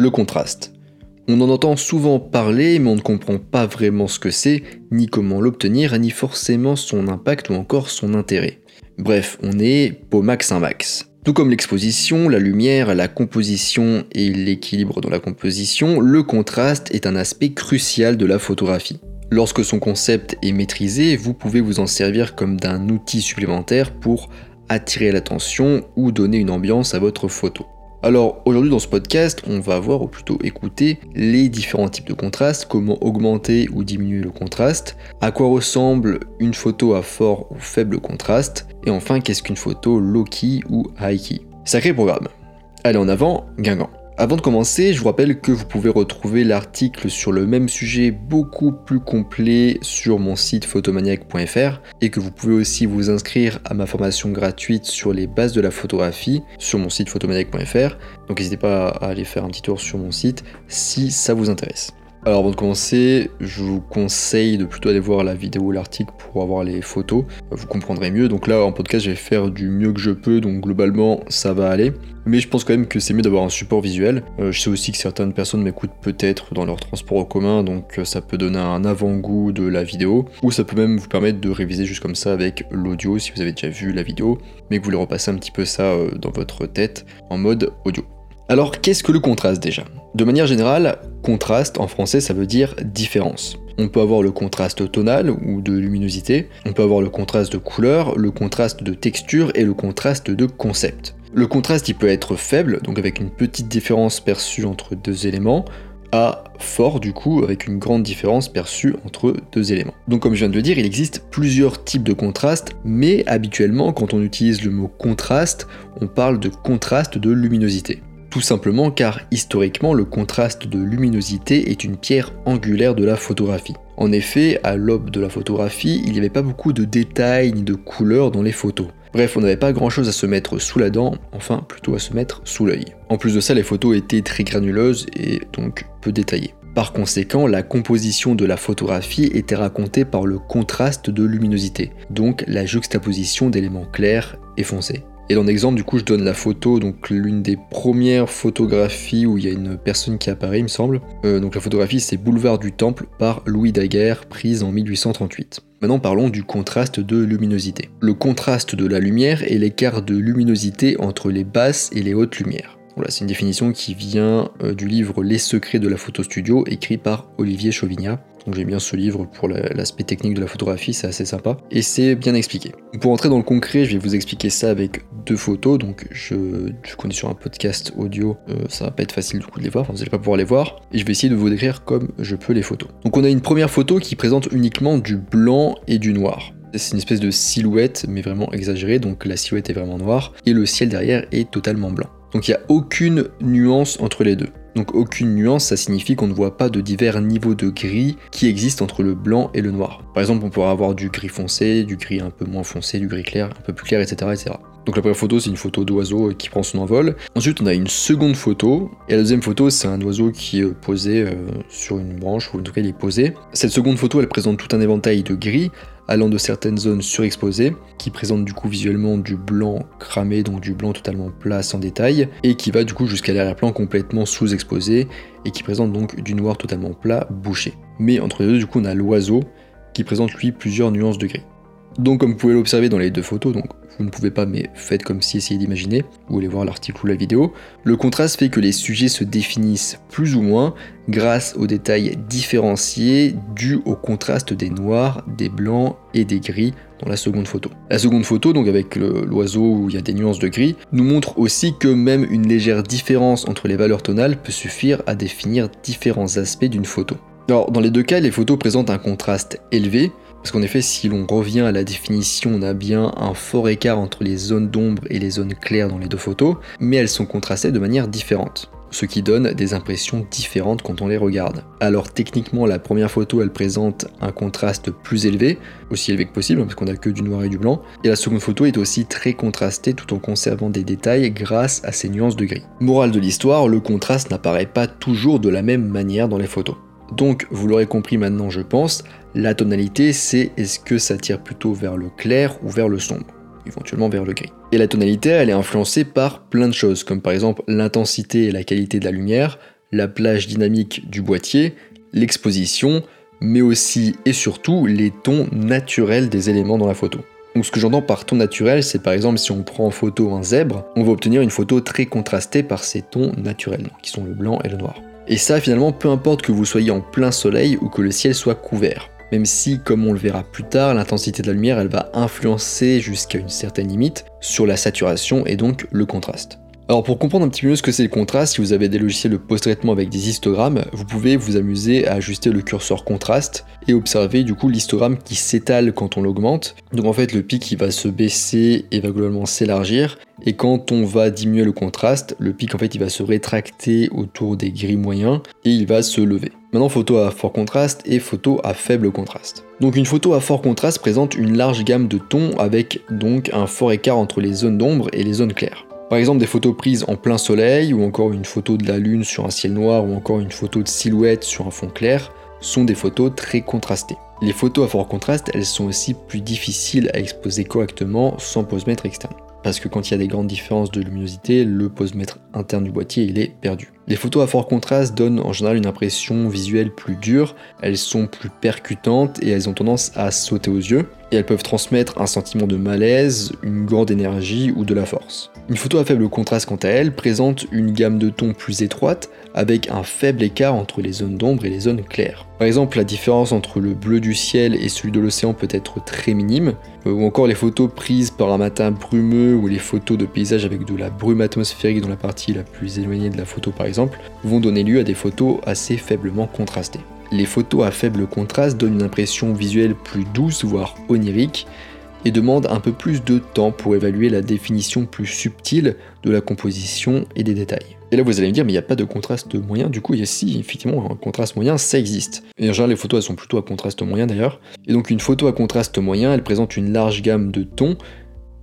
Le contraste. On en entend souvent parler, mais on ne comprend pas vraiment ce que c'est, ni comment l'obtenir, ni forcément son impact ou encore son intérêt. Bref, on est pour max un max. Tout comme l'exposition, la lumière, la composition et l'équilibre dans la composition, le contraste est un aspect crucial de la photographie. Lorsque son concept est maîtrisé, vous pouvez vous en servir comme d'un outil supplémentaire pour attirer l'attention ou donner une ambiance à votre photo. Alors aujourd'hui dans ce podcast, on va voir ou plutôt écouter les différents types de contraste, comment augmenter ou diminuer le contraste, à quoi ressemble une photo à fort ou faible contraste, et enfin qu'est-ce qu'une photo low-key ou high-key. Sacré programme. Allez en avant, Guingamp. Avant de commencer, je vous rappelle que vous pouvez retrouver l'article sur le même sujet beaucoup plus complet sur mon site photomaniac.fr et que vous pouvez aussi vous inscrire à ma formation gratuite sur les bases de la photographie sur mon site photomaniac.fr. Donc n'hésitez pas à aller faire un petit tour sur mon site si ça vous intéresse. Alors avant de commencer, je vous conseille de plutôt aller voir la vidéo ou l'article pour avoir les photos. Vous comprendrez mieux. Donc là en podcast je vais faire du mieux que je peux, donc globalement ça va aller. Mais je pense quand même que c'est mieux d'avoir un support visuel. Euh, je sais aussi que certaines personnes m'écoutent peut-être dans leur transport en commun, donc euh, ça peut donner un avant-goût de la vidéo. Ou ça peut même vous permettre de réviser juste comme ça avec l'audio si vous avez déjà vu la vidéo, mais que vous voulez repasser un petit peu ça euh, dans votre tête en mode audio. Alors qu'est-ce que le contraste déjà? De manière générale, contraste en français ça veut dire différence. On peut avoir le contraste tonal ou de luminosité, on peut avoir le contraste de couleur, le contraste de texture et le contraste de concept. Le contraste il peut être faible, donc avec une petite différence perçue entre deux éléments, à fort du coup avec une grande différence perçue entre deux éléments. Donc comme je viens de le dire, il existe plusieurs types de contraste, mais habituellement quand on utilise le mot contraste, on parle de contraste de luminosité. Tout simplement car historiquement le contraste de luminosité est une pierre angulaire de la photographie. En effet, à l'aube de la photographie, il n'y avait pas beaucoup de détails ni de couleurs dans les photos. Bref, on n'avait pas grand chose à se mettre sous la dent, enfin plutôt à se mettre sous l'œil. En plus de ça, les photos étaient très granuleuses et donc peu détaillées. Par conséquent, la composition de la photographie était racontée par le contraste de luminosité, donc la juxtaposition d'éléments clairs et foncés. Et dans l'exemple, du coup, je donne la photo, donc l'une des premières photographies où il y a une personne qui apparaît, il me semble. Euh, donc la photographie, c'est Boulevard du Temple par Louis Daguerre, prise en 1838. Maintenant parlons du contraste de luminosité. Le contraste de la lumière est l'écart de luminosité entre les basses et les hautes lumières. C'est une définition qui vient euh, du livre Les secrets de la photo studio, écrit par Olivier Chauvignat. Donc j'aime bien ce livre pour l'aspect technique de la photographie, c'est assez sympa. Et c'est bien expliqué. Pour entrer dans le concret, je vais vous expliquer ça avec deux photos. Donc je, je connais sur un podcast audio, euh, ça va pas être facile du coup de les voir, enfin, vous n'allez pas pouvoir les voir. Et je vais essayer de vous décrire comme je peux les photos. Donc on a une première photo qui présente uniquement du blanc et du noir. C'est une espèce de silhouette, mais vraiment exagérée, donc la silhouette est vraiment noire, et le ciel derrière est totalement blanc. Donc il n'y a aucune nuance entre les deux. Donc aucune nuance, ça signifie qu'on ne voit pas de divers niveaux de gris qui existent entre le blanc et le noir. Par exemple, on pourrait avoir du gris foncé, du gris un peu moins foncé, du gris clair, un peu plus clair, etc. etc. Donc la première photo, c'est une photo d'oiseau qui prend son envol. Ensuite, on a une seconde photo. Et la deuxième photo, c'est un oiseau qui est posé euh, sur une branche, ou en tout cas il est posé. Cette seconde photo, elle présente tout un éventail de gris allant de certaines zones surexposées, qui présentent du coup visuellement du blanc cramé, donc du blanc totalement plat sans détail, et qui va du coup jusqu'à l'arrière-plan complètement sous-exposé, et qui présente donc du noir totalement plat bouché. Mais entre les deux, du coup, on a l'oiseau, qui présente lui plusieurs nuances de gris. Donc comme vous pouvez l'observer dans les deux photos, donc vous ne pouvez pas mais faites comme si essayez d'imaginer, ou allez voir l'article ou la vidéo, le contraste fait que les sujets se définissent plus ou moins grâce aux détails différenciés dus au contraste des noirs, des blancs et des gris dans la seconde photo. La seconde photo, donc avec l'oiseau où il y a des nuances de gris, nous montre aussi que même une légère différence entre les valeurs tonales peut suffire à définir différents aspects d'une photo. Alors dans les deux cas, les photos présentent un contraste élevé, parce qu'en effet, si l'on revient à la définition, on a bien un fort écart entre les zones d'ombre et les zones claires dans les deux photos, mais elles sont contrastées de manière différente ce qui donne des impressions différentes quand on les regarde. Alors techniquement la première photo elle présente un contraste plus élevé, aussi élevé que possible parce qu'on a que du noir et du blanc, et la seconde photo est aussi très contrastée tout en conservant des détails grâce à ses nuances de gris. Morale de l'histoire, le contraste n'apparaît pas toujours de la même manière dans les photos. Donc, vous l'aurez compris maintenant, je pense, la tonalité, c'est est-ce que ça tire plutôt vers le clair ou vers le sombre, éventuellement vers le gris. Et la tonalité, elle est influencée par plein de choses, comme par exemple l'intensité et la qualité de la lumière, la plage dynamique du boîtier, l'exposition, mais aussi et surtout les tons naturels des éléments dans la photo. Donc ce que j'entends par ton naturel, c'est par exemple si on prend en photo un zèbre, on va obtenir une photo très contrastée par ces tons naturels, qui sont le blanc et le noir. Et ça finalement, peu importe que vous soyez en plein soleil ou que le ciel soit couvert. Même si, comme on le verra plus tard, l'intensité de la lumière, elle va influencer jusqu'à une certaine limite sur la saturation et donc le contraste. Alors pour comprendre un petit peu mieux ce que c'est le contraste, si vous avez des logiciels de post-traitement avec des histogrammes, vous pouvez vous amuser à ajuster le curseur contraste et observer du coup l'histogramme qui s'étale quand on l'augmente. Donc en fait le pic il va se baisser et va globalement s'élargir et quand on va diminuer le contraste, le pic en fait il va se rétracter autour des gris moyens et il va se lever. Maintenant photo à fort contraste et photo à faible contraste. Donc une photo à fort contraste présente une large gamme de tons avec donc un fort écart entre les zones d'ombre et les zones claires. Par exemple des photos prises en plein soleil, ou encore une photo de la lune sur un ciel noir, ou encore une photo de silhouette sur un fond clair, sont des photos très contrastées. Les photos à fort contraste, elles sont aussi plus difficiles à exposer correctement sans posemètre externe. Parce que quand il y a des grandes différences de luminosité, le posemètre interne du boîtier il est perdu. Les photos à fort contraste donnent en général une impression visuelle plus dure, elles sont plus percutantes et elles ont tendance à sauter aux yeux, et elles peuvent transmettre un sentiment de malaise, une grande énergie ou de la force. Une photo à faible contraste quant à elle présente une gamme de tons plus étroite avec un faible écart entre les zones d'ombre et les zones claires. Par exemple, la différence entre le bleu du ciel et celui de l'océan peut être très minime, ou encore les photos prises par un matin brumeux ou les photos de paysages avec de la brume atmosphérique dans la partie la plus éloignée de la photo par exemple, vont donner lieu à des photos assez faiblement contrastées. Les photos à faible contraste donnent une impression visuelle plus douce, voire onirique, et demandent un peu plus de temps pour évaluer la définition plus subtile de la composition et des détails. Et là vous allez me dire mais il n'y a pas de contraste moyen, du coup il y a si effectivement un contraste moyen ça existe. Et en général les photos elles sont plutôt à contraste moyen d'ailleurs. Et donc une photo à contraste moyen elle présente une large gamme de tons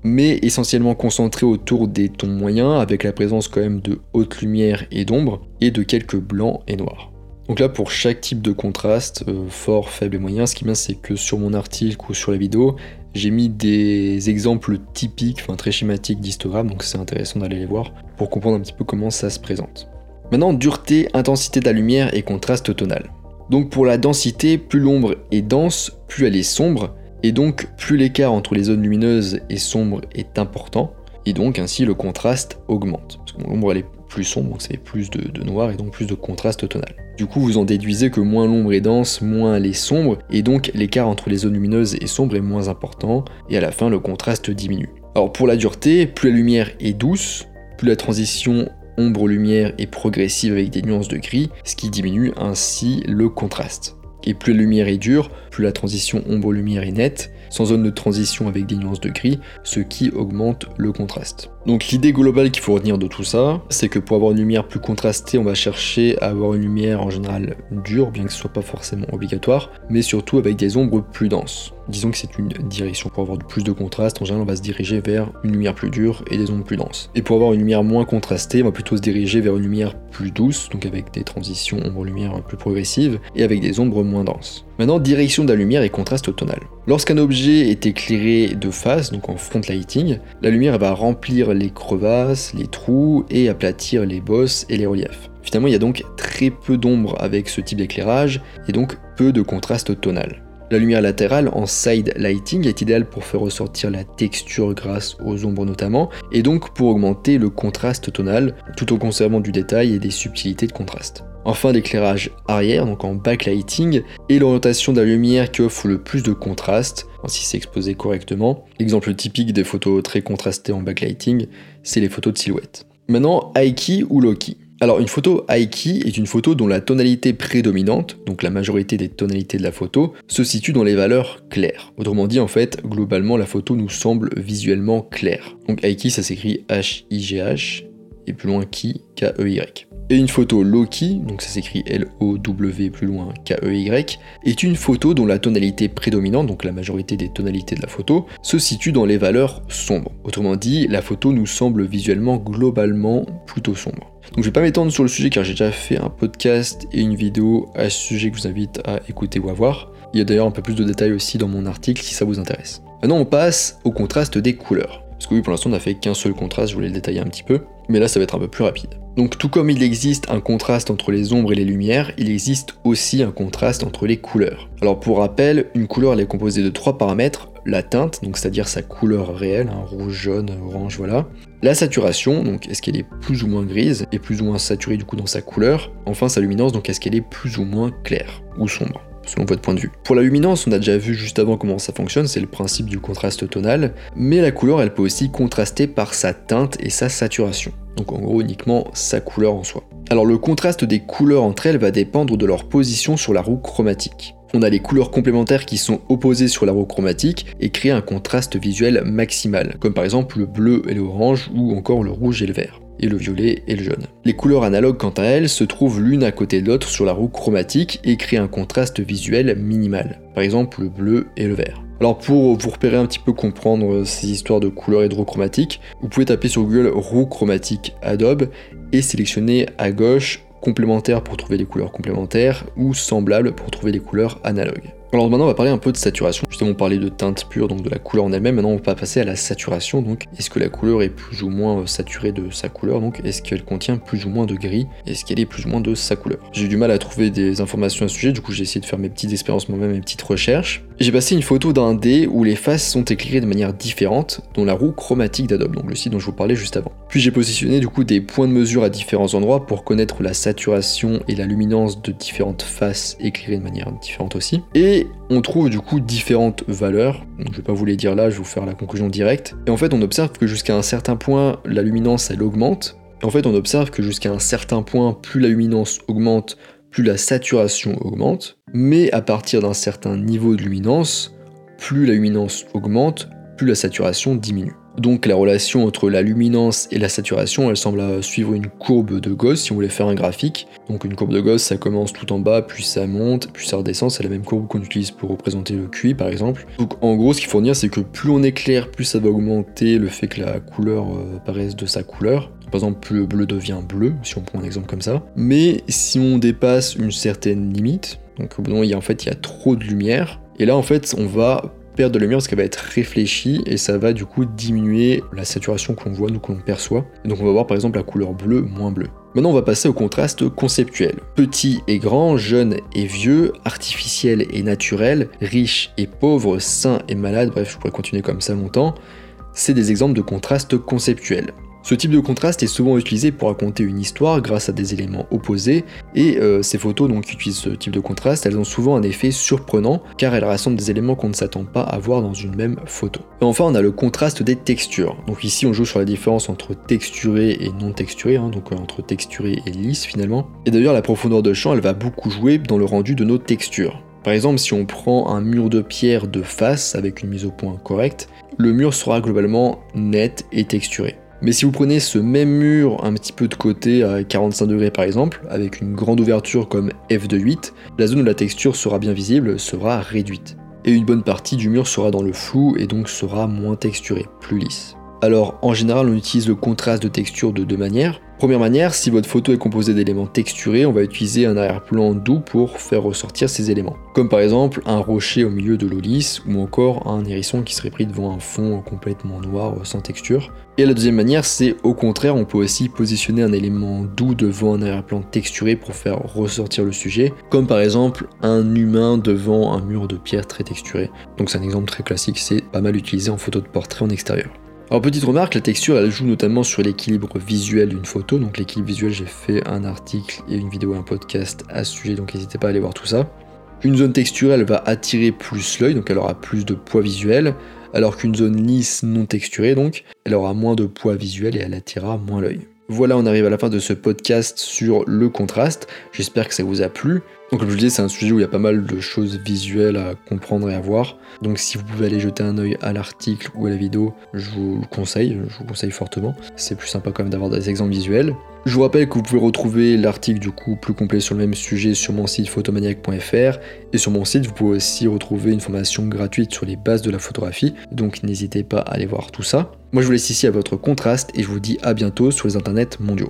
mais essentiellement concentrée autour des tons moyens avec la présence quand même de haute lumière et d'ombre et de quelques blancs et noirs. Donc là, pour chaque type de contraste, euh, fort, faible et moyen, ce qui est bien, c'est que sur mon article ou sur la vidéo, j'ai mis des exemples typiques, enfin très schématiques d'histogrammes, donc c'est intéressant d'aller les voir pour comprendre un petit peu comment ça se présente. Maintenant, dureté, intensité de la lumière et contraste tonal. Donc pour la densité, plus l'ombre est dense, plus elle est sombre, et donc plus l'écart entre les zones lumineuses et sombres est important, et donc ainsi le contraste augmente. Parce que l'ombre est plus sombre, donc fait plus de, noir et donc plus de contraste tonal. Du coup, vous en déduisez que moins l'ombre est dense, moins elle est sombre, et donc l'écart entre les zones lumineuses et sombres est moins important, et à la fin le contraste diminue. Alors pour la dureté, plus la lumière est douce, plus la transition ombre-lumière est progressive avec des nuances de gris, ce qui diminue ainsi le contraste. Et plus la lumière est dure, plus la transition ombre-lumière est nette, sans zone de transition avec des nuances de gris, ce qui augmente le contraste. Donc l'idée globale qu'il faut retenir de tout ça, c'est que pour avoir une lumière plus contrastée, on va chercher à avoir une lumière en général dure, bien que ce soit pas forcément obligatoire, mais surtout avec des ombres plus denses. Disons que c'est une direction. Pour avoir plus de contraste, en général, on va se diriger vers une lumière plus dure et des ombres plus denses. Et pour avoir une lumière moins contrastée, on va plutôt se diriger vers une lumière plus douce, donc avec des transitions ombre-lumière plus progressives, et avec des ombres moins denses. Maintenant, direction de la lumière et contraste tonal. Lorsqu'un objet est éclairé de face, donc en front lighting, la lumière va remplir les crevasses, les trous et aplatir les bosses et les reliefs. Finalement, il y a donc très peu d'ombre avec ce type d'éclairage et donc peu de contraste tonal. La lumière latérale en side lighting est idéale pour faire ressortir la texture grâce aux ombres notamment, et donc pour augmenter le contraste tonal, tout en conservant du détail et des subtilités de contraste. Enfin l'éclairage arrière, donc en backlighting, et l'orientation de la lumière qui offre le plus de contraste, si c'est exposé correctement. L'exemple typique des photos très contrastées en backlighting, c'est les photos de silhouette. Maintenant, Aiki ou Loki? Alors une photo Aiki est une photo dont la tonalité prédominante, donc la majorité des tonalités de la photo, se situe dans les valeurs claires. Autrement dit en fait, globalement la photo nous semble visuellement claire. Donc Aiki ça s'écrit H-I-G-H et plus loin Ki, K-E-Y. Et une photo Loki, donc ça s'écrit L-O-W plus loin K-E-Y, est une photo dont la tonalité prédominante, donc la majorité des tonalités de la photo, se situe dans les valeurs sombres. Autrement dit, la photo nous semble visuellement globalement plutôt sombre. Donc je vais pas m'étendre sur le sujet car j'ai déjà fait un podcast et une vidéo à ce sujet que je vous invite à écouter ou à voir. Il y a d'ailleurs un peu plus de détails aussi dans mon article si ça vous intéresse. Maintenant on passe au contraste des couleurs. Parce que oui, pour l'instant, on n'a fait qu'un seul contraste, je voulais le détailler un petit peu. mais là ça va être un peu plus rapide. Donc tout comme il existe un contraste entre les ombres et les lumières, il existe aussi un contraste entre les couleurs. Alors pour rappel, une couleur elle est composée de trois paramètres, la teinte, donc c'est-à-dire sa couleur réelle, hein, rouge, jaune, orange, voilà. La saturation, donc est-ce qu'elle est plus ou moins grise et plus ou moins saturée du coup dans sa couleur? Enfin sa luminance, donc est-ce qu'elle est plus ou moins claire ou sombre selon votre point de vue? Pour la luminance, on a déjà vu juste avant comment ça fonctionne, c'est le principe du contraste tonal, mais la couleur, elle peut aussi contraster par sa teinte et sa saturation. Donc en gros uniquement sa couleur en soi. Alors le contraste des couleurs entre elles va dépendre de leur position sur la roue chromatique. On a les couleurs complémentaires qui sont opposées sur la roue chromatique et créent un contraste visuel maximal, comme par exemple le bleu et l'orange ou encore le rouge et le vert et le violet et le jaune. Les couleurs analogues quant à elles se trouvent l'une à côté de l'autre sur la roue chromatique et créent un contraste visuel minimal, par exemple le bleu et le vert. Alors pour vous repérer un petit peu comprendre ces histoires de couleurs et de roue chromatique, vous pouvez taper sur Google roue chromatique Adobe et sélectionner à gauche complémentaire pour trouver les couleurs complémentaires ou semblables pour trouver les couleurs analogues. Alors maintenant on va parler un peu de saturation. Justement on parlait de teinte pure, donc de la couleur en elle-même. Maintenant on va passer à la saturation. Donc est-ce que la couleur est plus ou moins euh, saturée de sa couleur Donc? Est-ce qu'elle contient plus ou moins de gris? Est-ce qu'elle est plus ou moins de sa couleur? J'ai eu du mal à trouver des informations à ce sujet, du coup j'ai essayé de faire mes petites expériences moi-même, mes petites recherches. J'ai passé une photo d'un dé où les faces sont éclairées de manière différente, dont la roue chromatique d'Adobe, donc le site dont je vous parlais juste avant. Puis j'ai positionné du coup des points de mesure à différents endroits pour connaître la saturation et la luminance de différentes faces éclairées de manière différente aussi. Et on trouve du coup différentes valeurs. Je vais pas vous les dire là, je vais vous faire la conclusion directe. Et en fait, on observe que jusqu'à un certain point, la luminance elle augmente. Et en fait, on observe que jusqu'à un certain point, plus la luminance augmente, plus la saturation augmente. Mais à partir d'un certain niveau de luminance, plus la luminance augmente, plus la saturation diminue. Donc la relation entre la luminance et la saturation, elle semble suivre une courbe de Gauss si on voulait faire un graphique. Donc une courbe de Gauss, ça commence tout en bas, puis ça monte, puis ça redescend, c'est la même courbe qu'on utilise pour représenter le QI par exemple. Donc en gros, ce qu'il faut dire, c'est que plus on éclaire, plus ça va augmenter le fait que la couleur euh, apparaisse de sa couleur. Par exemple, plus le bleu devient bleu, si on prend un exemple comme ça. Mais si on dépasse une certaine limite, donc au bout d'un moment, en fait, il y a trop de lumière, et là en fait, on va perte de lumière parce qu'elle va être réfléchie et ça va du coup diminuer la saturation que l'on voit, nous que l'on perçoit. donc on va voir par exemple la couleur bleue moins bleue. Maintenant on va passer au contraste conceptuel. Petit et grand, jeune et vieux, artificiel et naturel, riche et pauvre, sain et malade, bref je pourrais continuer comme ça longtemps. C'est des exemples de contraste conceptuel. Ce type de contraste est souvent utilisé pour raconter une histoire grâce à des éléments opposés, et euh, ces photos donc, qui utilisent ce type de contraste, elles ont souvent un effet surprenant, car elles rassemblent des éléments qu'on ne s'attend pas à voir dans une même photo. Et enfin, on a le contraste des textures. Donc ici, on joue sur la différence entre texturé et non texturé, hein, donc euh, entre texturé et lisse finalement. Et d'ailleurs, la profondeur de champ, elle va beaucoup jouer dans le rendu de nos textures. Par exemple, si on prend un mur de pierre de face avec une mise au point correcte, le mur sera globalement net et texturé. Mais si vous prenez ce même mur un petit peu de côté à 45 degrés par exemple, avec une grande ouverture comme f de 8, la zone où la texture sera bien visible sera réduite. Et une bonne partie du mur sera dans le flou et donc sera moins texturé, plus lisse. Alors en général on utilise le contraste de texture de deux manières. Première manière, si votre photo est composée d'éléments texturés, on va utiliser un arrière-plan doux pour faire ressortir ces éléments. Comme par exemple un rocher au milieu de l'eau ou encore un hérisson qui serait pris devant un fond complètement noir sans texture. Et la deuxième manière, c'est au contraire, on peut aussi positionner un élément doux devant un arrière-plan texturé pour faire ressortir le sujet, comme par exemple un humain devant un mur de pierre très texturé. Donc c'est un exemple très classique, c'est pas mal utilisé en photo de portrait en extérieur. Alors petite remarque, la texture elle joue notamment sur l'équilibre visuel d'une photo, donc l'équilibre visuel j'ai fait un article et une vidéo et un podcast à ce sujet, donc n'hésitez pas à aller voir tout ça. Une zone texturelle va attirer plus l'œil, donc elle aura plus de poids visuel, alors qu'une zone lisse non texturée, donc, elle aura moins de poids visuel et elle attirera moins l'œil. Voilà, on arrive à la fin de ce podcast sur le contraste. J'espère que ça vous a plu. Donc comme je vous disais, c'est un sujet où il y a pas mal de choses visuelles à comprendre et à voir. Donc si vous pouvez aller jeter un œil à l'article ou à la vidéo, je vous le conseille, je vous conseille fortement. C'est plus sympa quand même d'avoir des exemples visuels. Je vous rappelle que vous pouvez retrouver l'article du coup plus complet sur le même sujet sur mon site photomaniac.fr et sur mon site vous pouvez aussi retrouver une formation gratuite sur les bases de la photographie, donc n'hésitez pas à aller voir tout ça. Moi je vous laisse ici à votre contraste et je vous dis à bientôt sur les internets mondiaux.